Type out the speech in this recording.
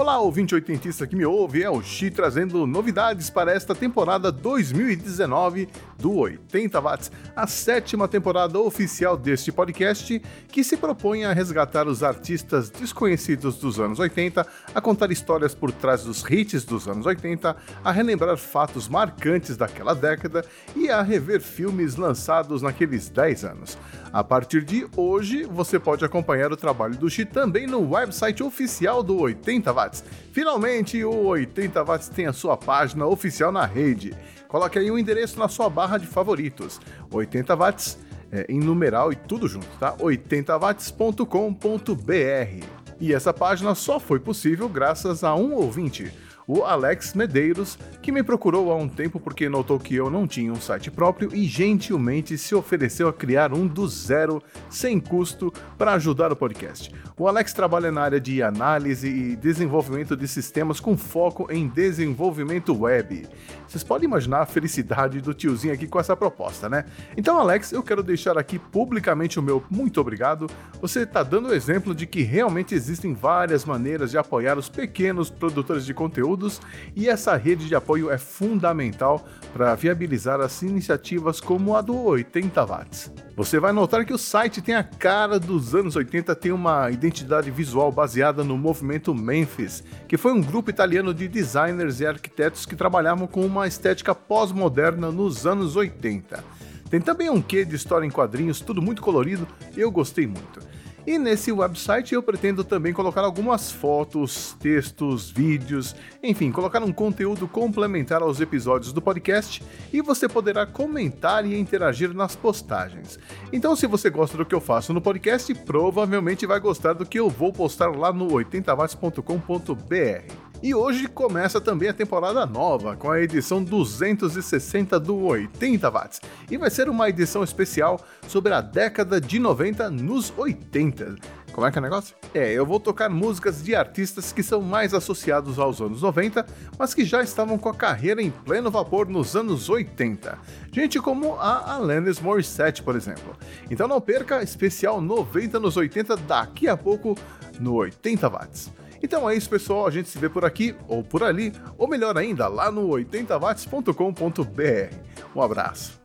Olá, ouvinte oitentista que me ouve, é o Xi trazendo novidades para esta temporada 2019 do 80 Watts, a sétima temporada oficial deste podcast que se propõe a resgatar os artistas desconhecidos dos anos 80, a contar histórias por trás dos hits dos anos 80, a relembrar fatos marcantes daquela década e a rever filmes lançados naqueles 10 anos. A partir de hoje, você pode acompanhar o trabalho do Xi também no website oficial do 80 Watts. Finalmente, o 80 Watts tem a sua página oficial na rede. Coloque aí o um endereço na sua barra de favoritos. 80 Watts é, em numeral e tudo junto, tá? 80watts.com.br. E essa página só foi possível graças a um ouvinte o Alex Medeiros, que me procurou há um tempo porque notou que eu não tinha um site próprio e gentilmente se ofereceu a criar um do zero, sem custo, para ajudar o podcast. O Alex trabalha na área de análise e desenvolvimento de sistemas com foco em desenvolvimento web. Vocês podem imaginar a felicidade do tiozinho aqui com essa proposta, né? Então, Alex, eu quero deixar aqui publicamente o meu muito obrigado. Você está dando o exemplo de que realmente existem várias maneiras de apoiar os pequenos produtores de conteúdo e essa rede de apoio é fundamental para viabilizar as iniciativas como a do 80 Watts. Você vai notar que o site tem a cara dos anos 80, tem uma identidade visual baseada no movimento Memphis, que foi um grupo italiano de designers e arquitetos que trabalhavam com uma estética pós-moderna nos anos 80. Tem também um quê de história em quadrinhos, tudo muito colorido, eu gostei muito. E nesse website eu pretendo também colocar algumas fotos, textos, vídeos, enfim, colocar um conteúdo complementar aos episódios do podcast e você poderá comentar e interagir nas postagens. Então, se você gosta do que eu faço no podcast, provavelmente vai gostar do que eu vou postar lá no 80watts.com.br. E hoje começa também a temporada nova, com a edição 260 do 80 watts. E vai ser uma edição especial sobre a década de 90 nos 80. Como é que é o negócio? É, eu vou tocar músicas de artistas que são mais associados aos anos 90, mas que já estavam com a carreira em pleno vapor nos anos 80. Gente como a Alanis Morissette, por exemplo. Então não perca, especial 90 nos 80 daqui a pouco no 80 watts. Então é isso, pessoal. A gente se vê por aqui ou por ali, ou melhor ainda, lá no 80watts.com.br. Um abraço.